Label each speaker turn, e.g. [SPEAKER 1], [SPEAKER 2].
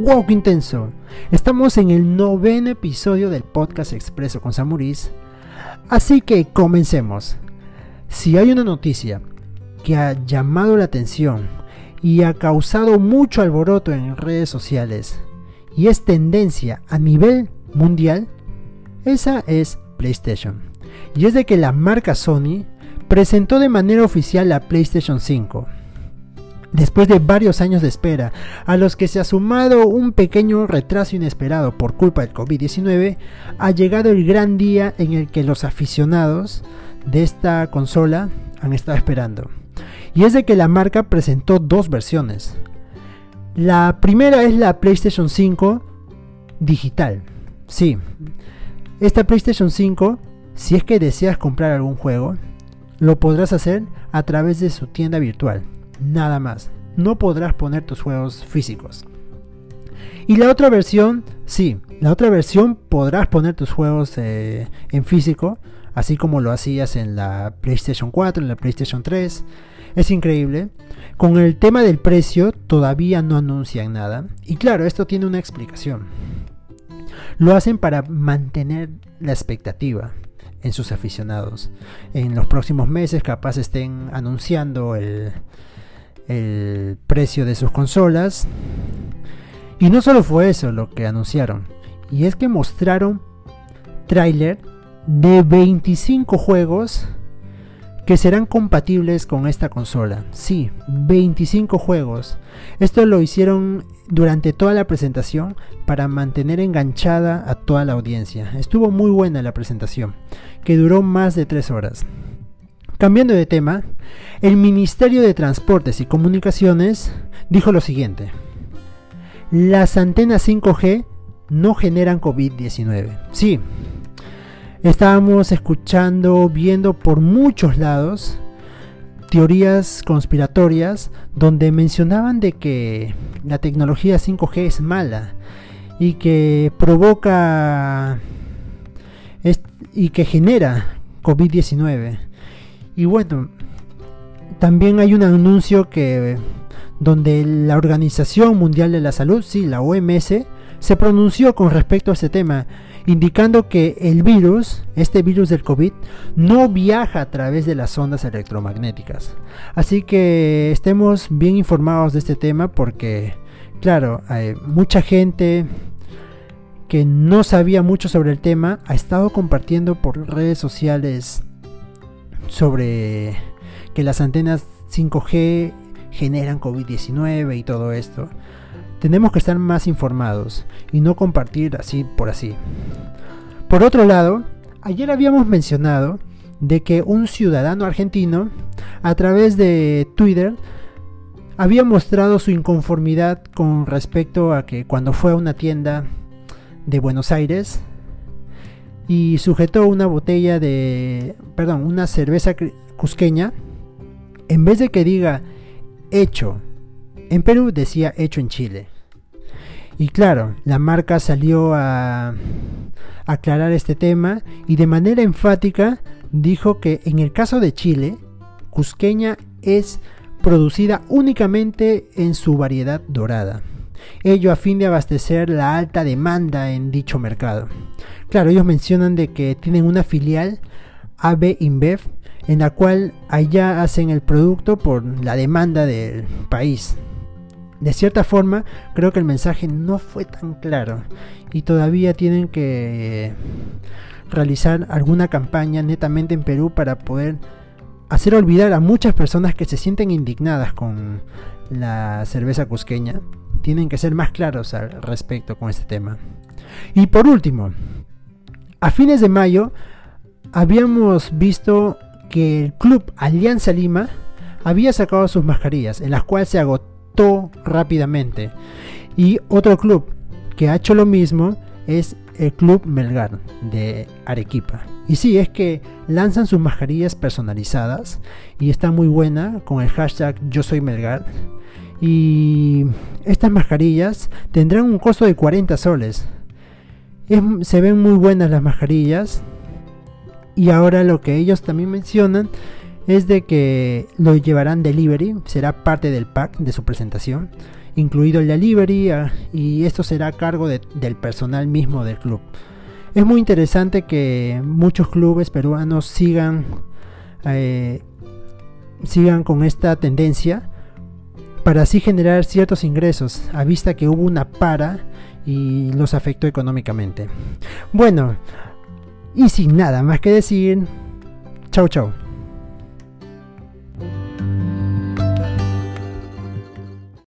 [SPEAKER 1] ¡Wow, qué intenso! Estamos en el noveno episodio del podcast Expreso con Samuris. Así que comencemos. Si hay una noticia que ha llamado la atención y ha causado mucho alboroto en redes sociales y es tendencia a nivel mundial, esa es PlayStation. Y es de que la marca Sony presentó de manera oficial la PlayStation 5 Después de varios años de espera, a los que se ha sumado un pequeño retraso inesperado por culpa del COVID-19, ha llegado el gran día en el que los aficionados de esta consola han estado esperando. Y es de que la marca presentó dos versiones. La primera es la PlayStation 5 digital. Sí, esta PlayStation 5, si es que deseas comprar algún juego, lo podrás hacer a través de su tienda virtual nada más. No podrás poner tus juegos físicos. Y la otra versión, sí, la otra versión podrás poner tus juegos eh, en físico, así como lo hacías en la PlayStation 4, en la PlayStation 3. Es increíble. Con el tema del precio todavía no anuncian nada. Y claro, esto tiene una explicación. Lo hacen para mantener la expectativa en sus aficionados. En los próximos meses capaz estén anunciando el, el precio de sus consolas. Y no solo fue eso lo que anunciaron, y es que mostraron tráiler de 25 juegos que serán compatibles con esta consola. Sí, 25 juegos. Esto lo hicieron durante toda la presentación para mantener enganchada a toda la audiencia. Estuvo muy buena la presentación, que duró más de 3 horas. Cambiando de tema, el Ministerio de Transportes y Comunicaciones dijo lo siguiente. Las antenas 5G no generan COVID-19. Sí, estábamos escuchando, viendo por muchos lados teorías conspiratorias donde mencionaban de que la tecnología 5G es mala y que provoca y que genera COVID-19. Y bueno, también hay un anuncio que donde la Organización Mundial de la Salud, sí, la OMS, se pronunció con respecto a este tema, indicando que el virus, este virus del COVID, no viaja a través de las ondas electromagnéticas. Así que estemos bien informados de este tema porque, claro, hay mucha gente que no sabía mucho sobre el tema ha estado compartiendo por redes sociales sobre que las antenas 5G generan COVID-19 y todo esto. Tenemos que estar más informados y no compartir así por así. Por otro lado, ayer habíamos mencionado de que un ciudadano argentino a través de Twitter había mostrado su inconformidad con respecto a que cuando fue a una tienda de Buenos Aires y sujetó una botella de, perdón, una cerveza cusqueña, en vez de que diga hecho en Perú, decía hecho en Chile. Y claro, la marca salió a aclarar este tema y de manera enfática dijo que en el caso de Chile, cusqueña es producida únicamente en su variedad dorada ello a fin de abastecer la alta demanda en dicho mercado. Claro, ellos mencionan de que tienen una filial AB InBev en la cual allá hacen el producto por la demanda del país. De cierta forma, creo que el mensaje no fue tan claro y todavía tienen que realizar alguna campaña netamente en Perú para poder hacer olvidar a muchas personas que se sienten indignadas con la cerveza cusqueña tienen que ser más claros al respecto con este tema. Y por último, a fines de mayo habíamos visto que el club Alianza Lima había sacado sus mascarillas, en las cuales se agotó rápidamente. Y otro club que ha hecho lo mismo es el Club Melgar de Arequipa. Y sí, es que lanzan sus mascarillas personalizadas y está muy buena con el hashtag Yo Soy Melgar y estas mascarillas tendrán un costo de 40 soles. se ven muy buenas las mascarillas. Y ahora lo que ellos también mencionan es de que lo llevarán delivery, será parte del pack de su presentación, incluido el delivery, ah, y esto será a cargo del personal mismo del club. Es muy interesante que muchos clubes peruanos sigan, eh, sigan con esta tendencia para así generar ciertos ingresos, a vista que hubo una para y los afectó económicamente. Bueno, y sin nada más que decir, chau chau.